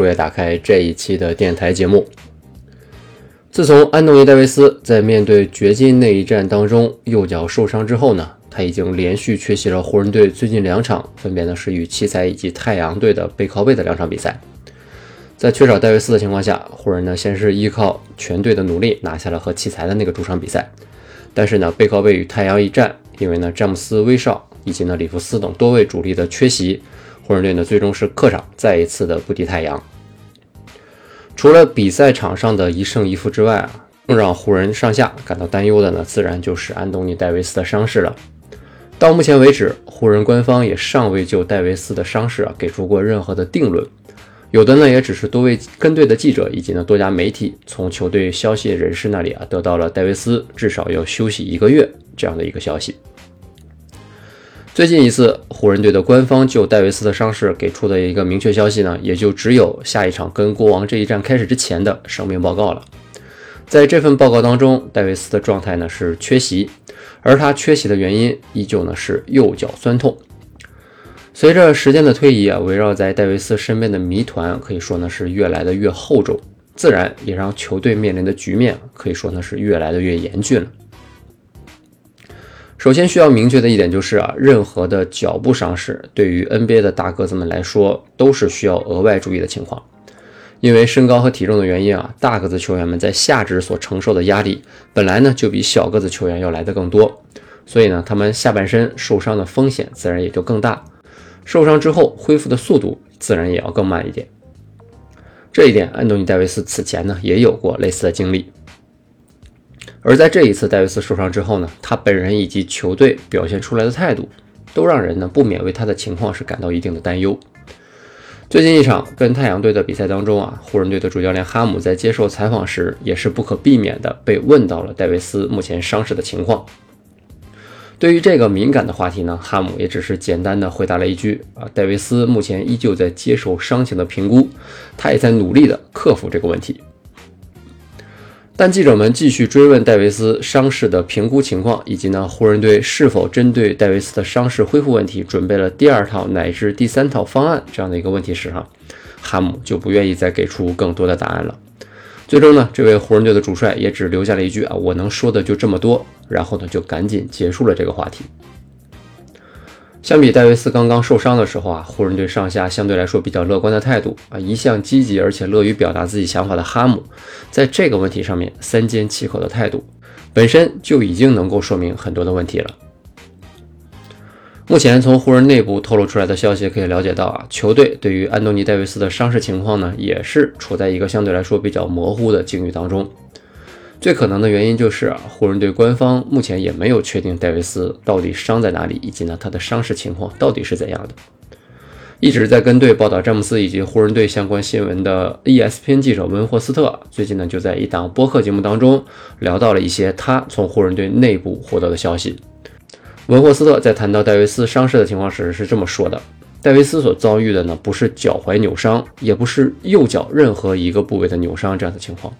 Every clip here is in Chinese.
如约打开这一期的电台节目。自从安东尼·戴维斯在面对掘金那一战当中右脚受伤之后呢，他已经连续缺席了湖人队最近两场，分别呢是与奇才以及太阳队的背靠背的两场比赛。在缺少戴维斯的情况下，湖人呢先是依靠全队的努力拿下了和奇才的那个主场比赛，但是呢背靠背与太阳一战，因为呢詹姆斯、威少以及呢里弗斯等多位主力的缺席，湖人队呢最终是客场再一次的不敌太阳。除了比赛场上的一胜一负之外啊，更让湖人上下感到担忧的呢，自然就是安东尼·戴维斯的伤势了。到目前为止，湖人官方也尚未就戴维斯的伤势啊给出过任何的定论。有的呢，也只是多位跟队的记者以及呢多家媒体从球队消息人士那里啊得到了戴维斯至少要休息一个月这样的一个消息。最近一次，湖人队的官方就戴维斯的伤势给出的一个明确消息呢，也就只有下一场跟国王这一战开始之前的伤病报告了。在这份报告当中，戴维斯的状态呢是缺席，而他缺席的原因依旧呢是右脚酸痛。随着时间的推移啊，围绕在戴维斯身边的谜团可以说呢是越来的越厚重，自然也让球队面临的局面可以说呢是越来的越严峻了。首先需要明确的一点就是啊，任何的脚部伤势对于 NBA 的大个子们来说都是需要额外注意的情况，因为身高和体重的原因啊，大个子球员们在下肢所承受的压力本来呢就比小个子球员要来的更多，所以呢，他们下半身受伤的风险自然也就更大，受伤之后恢复的速度自然也要更慢一点。这一点，安东尼·戴维斯此前呢也有过类似的经历。而在这一次戴维斯受伤之后呢，他本人以及球队表现出来的态度，都让人呢不免为他的情况是感到一定的担忧。最近一场跟太阳队的比赛当中啊，湖人队的主教练哈姆在接受采访时，也是不可避免的被问到了戴维斯目前伤势的情况。对于这个敏感的话题呢，哈姆也只是简单的回答了一句啊，戴维斯目前依旧在接受伤情的评估，他也在努力的克服这个问题。但记者们继续追问戴维斯伤势的评估情况，以及呢湖人队是否针对戴维斯的伤势恢复问题准备了第二套乃至第三套方案这样的一个问题时，哈，哈姆就不愿意再给出更多的答案了。最终呢，这位湖人队的主帅也只留下了一句啊，我能说的就这么多，然后呢就赶紧结束了这个话题。相比戴维斯刚刚受伤的时候啊，湖人队上下相对来说比较乐观的态度啊，一向积极而且乐于表达自己想法的哈姆，在这个问题上面三缄其口的态度，本身就已经能够说明很多的问题了。目前从湖人内部透露出来的消息可以了解到啊，球队对于安东尼戴维斯的伤势情况呢，也是处在一个相对来说比较模糊的境遇当中。最可能的原因就是啊，湖人队官方目前也没有确定戴维斯到底伤在哪里，以及呢他的伤势情况到底是怎样的。一直在跟队报道詹姆斯以及湖人队相关新闻的 ESPN 记者文霍斯特，最近呢就在一档播客节目当中聊到了一些他从湖人队内部获得的消息。文霍斯特在谈到戴维斯伤势的情况时是这么说的：戴维斯所遭遇的呢不是脚踝扭伤，也不是右脚任何一个部位的扭伤这样的情况。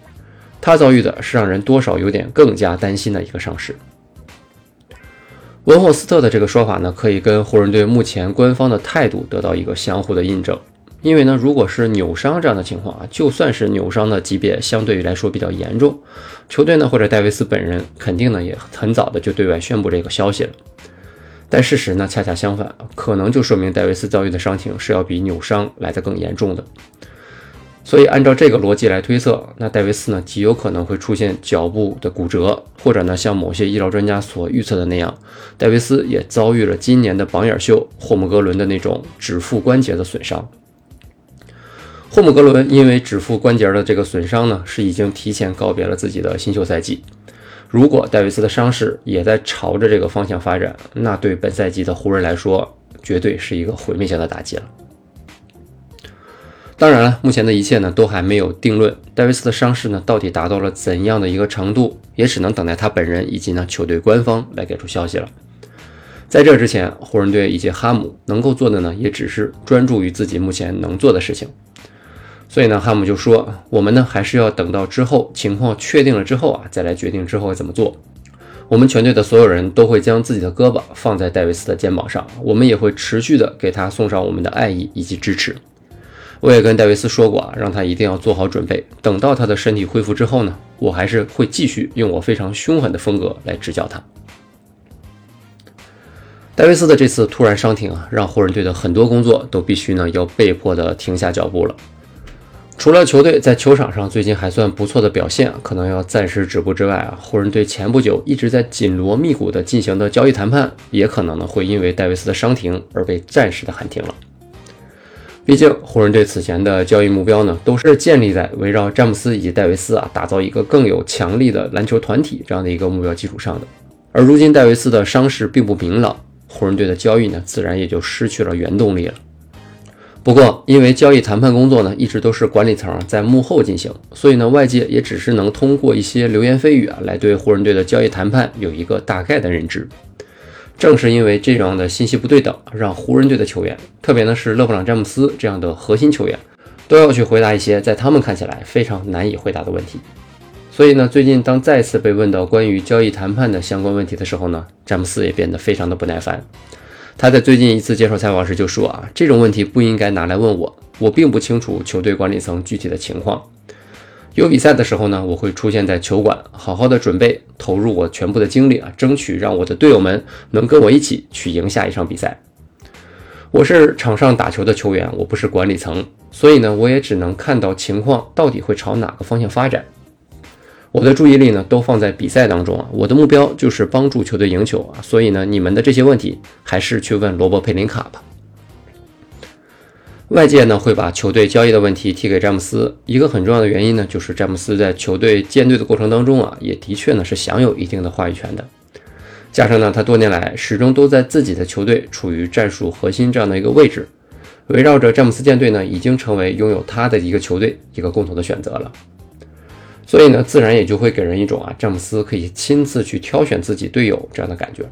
他遭遇的是让人多少有点更加担心的一个伤势。文霍斯特的这个说法呢，可以跟湖人队目前官方的态度得到一个相互的印证。因为呢，如果是扭伤这样的情况啊，就算是扭伤的级别相对于来说比较严重，球队呢或者戴维斯本人肯定呢也很早的就对外宣布这个消息了。但事实呢恰恰相反，可能就说明戴维斯遭遇的伤情是要比扭伤来得更严重的。所以，按照这个逻辑来推测，那戴维斯呢极有可能会出现脚部的骨折，或者呢像某些医疗专家所预测的那样，戴维斯也遭遇了今年的榜眼秀霍姆格伦的那种指腹关节的损伤。霍姆格伦因为指腹关节的这个损伤呢，是已经提前告别了自己的新秀赛季。如果戴维斯的伤势也在朝着这个方向发展，那对本赛季的湖人来说，绝对是一个毁灭性的打击了。当然了，目前的一切呢都还没有定论，戴维斯的伤势呢到底达到了怎样的一个程度，也只能等待他本人以及呢球队官方来给出消息了。在这之前，湖人队以及哈姆能够做的呢，也只是专注于自己目前能做的事情。所以呢，哈姆就说：“我们呢还是要等到之后情况确定了之后啊，再来决定之后怎么做。我们全队的所有人都会将自己的胳膊放在戴维斯的肩膀上，我们也会持续的给他送上我们的爱意以及支持。”我也跟戴维斯说过啊，让他一定要做好准备。等到他的身体恢复之后呢，我还是会继续用我非常凶狠的风格来执教他。戴维斯的这次突然伤停啊，让湖人队的很多工作都必须呢要被迫的停下脚步了。除了球队在球场上最近还算不错的表现，可能要暂时止步之外啊，湖人队前不久一直在紧锣密鼓的进行的交易谈判，也可能呢会因为戴维斯的伤停而被暂时的喊停了。毕竟，湖人队此前的交易目标呢，都是建立在围绕詹姆斯以及戴维斯啊，打造一个更有强力的篮球团体这样的一个目标基础上的。而如今戴维斯的伤势并不明朗，湖人队的交易呢，自然也就失去了原动力了。不过，因为交易谈判工作呢，一直都是管理层在幕后进行，所以呢，外界也只是能通过一些流言蜚语啊，来对湖人队的交易谈判有一个大概的认知。正是因为这样的信息不对等，让湖人队的球员，特别呢是勒布朗·詹姆斯这样的核心球员，都要去回答一些在他们看起来非常难以回答的问题。所以呢，最近当再次被问到关于交易谈判的相关问题的时候呢，詹姆斯也变得非常的不耐烦。他在最近一次接受采访时就说啊，这种问题不应该拿来问我，我并不清楚球队管理层具体的情况。有比赛的时候呢，我会出现在球馆，好好的准备，投入我全部的精力啊，争取让我的队友们能跟我一起去赢下一场比赛。我是场上打球的球员，我不是管理层，所以呢，我也只能看到情况到底会朝哪个方向发展。我的注意力呢，都放在比赛当中啊，我的目标就是帮助球队赢球啊，所以呢，你们的这些问题还是去问罗伯·佩林卡吧。外界呢会把球队交易的问题提给詹姆斯，一个很重要的原因呢，就是詹姆斯在球队建队的过程当中啊，也的确呢是享有一定的话语权的。加上呢，他多年来始终都在自己的球队处于战术核心这样的一个位置，围绕着詹姆斯建队呢，已经成为拥有他的一个球队一个共同的选择了。所以呢，自然也就会给人一种啊，詹姆斯可以亲自去挑选自己队友这样的感觉了。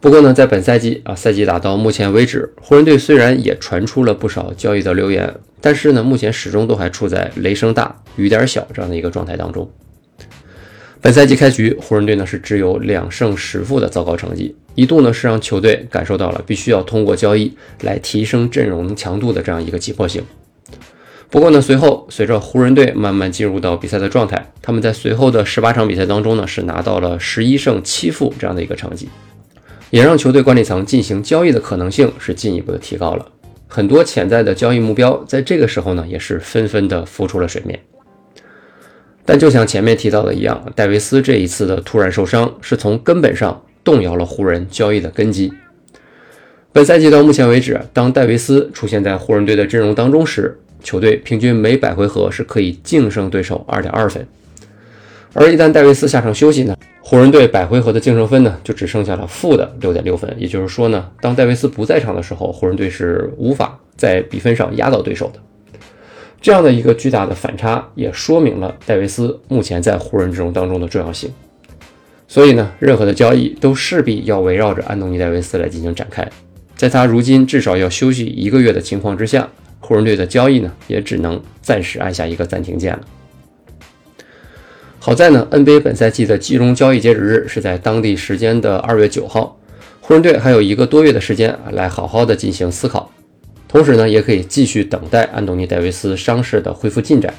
不过呢，在本赛季啊，赛季打到目前为止，湖人队虽然也传出了不少交易的流言，但是呢，目前始终都还处在雷声大雨点小这样的一个状态当中。本赛季开局，湖人队呢是只有两胜十负的糟糕成绩，一度呢是让球队感受到了必须要通过交易来提升阵容强度的这样一个急迫性。不过呢，随后随着湖人队慢慢进入到比赛的状态，他们在随后的十八场比赛当中呢是拿到了十一胜七负这样的一个成绩。也让球队管理层进行交易的可能性是进一步的提高了，很多潜在的交易目标在这个时候呢也是纷纷的浮出了水面。但就像前面提到的一样，戴维斯这一次的突然受伤是从根本上动摇了湖人交易的根基。本赛季到目前为止，当戴维斯出现在湖人队的阵容当中时，球队平均每百回合是可以净胜对手二点二分。而一旦戴维斯下场休息呢，湖人队百回合的净胜分呢就只剩下了负的六点六分。也就是说呢，当戴维斯不在场的时候，湖人队是无法在比分上压倒对手的。这样的一个巨大的反差，也说明了戴维斯目前在湖人阵容当中的重要性。所以呢，任何的交易都势必要围绕着安东尼·戴维斯来进行展开。在他如今至少要休息一个月的情况之下，湖人队的交易呢也只能暂时按下一个暂停键了。好在呢，NBA 本赛季的集中交易截止日是在当地时间的二月九号，湖人队还有一个多月的时间啊，来好好的进行思考，同时呢，也可以继续等待安东尼·戴维斯伤势的恢复进展。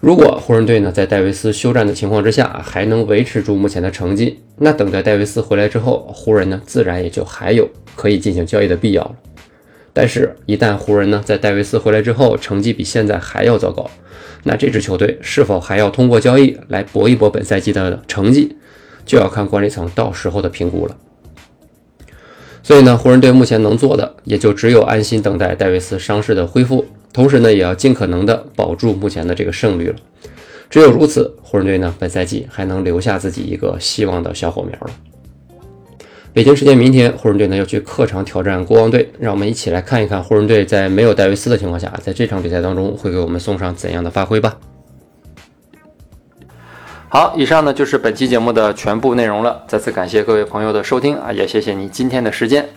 如果湖人队呢在戴维斯休战的情况之下还能维持住目前的成绩，那等待戴维斯回来之后，湖人呢自然也就还有可以进行交易的必要了。但是，一旦湖人呢在戴维斯回来之后成绩比现在还要糟糕，那这支球队是否还要通过交易来搏一搏本赛季的成绩，就要看管理层到时候的评估了。所以呢，湖人队目前能做的也就只有安心等待戴维斯伤势的恢复，同时呢，也要尽可能的保住目前的这个胜率了。只有如此，湖人队呢本赛季还能留下自己一个希望的小火苗了。北京时间明天，湖人队呢要去客场挑战国王队，让我们一起来看一看湖人队在没有戴维斯的情况下，在这场比赛当中会给我们送上怎样的发挥吧。好，以上呢就是本期节目的全部内容了。再次感谢各位朋友的收听啊，也谢谢你今天的时间。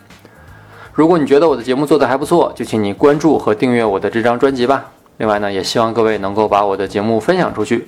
如果你觉得我的节目做得还不错，就请你关注和订阅我的这张专辑吧。另外呢，也希望各位能够把我的节目分享出去，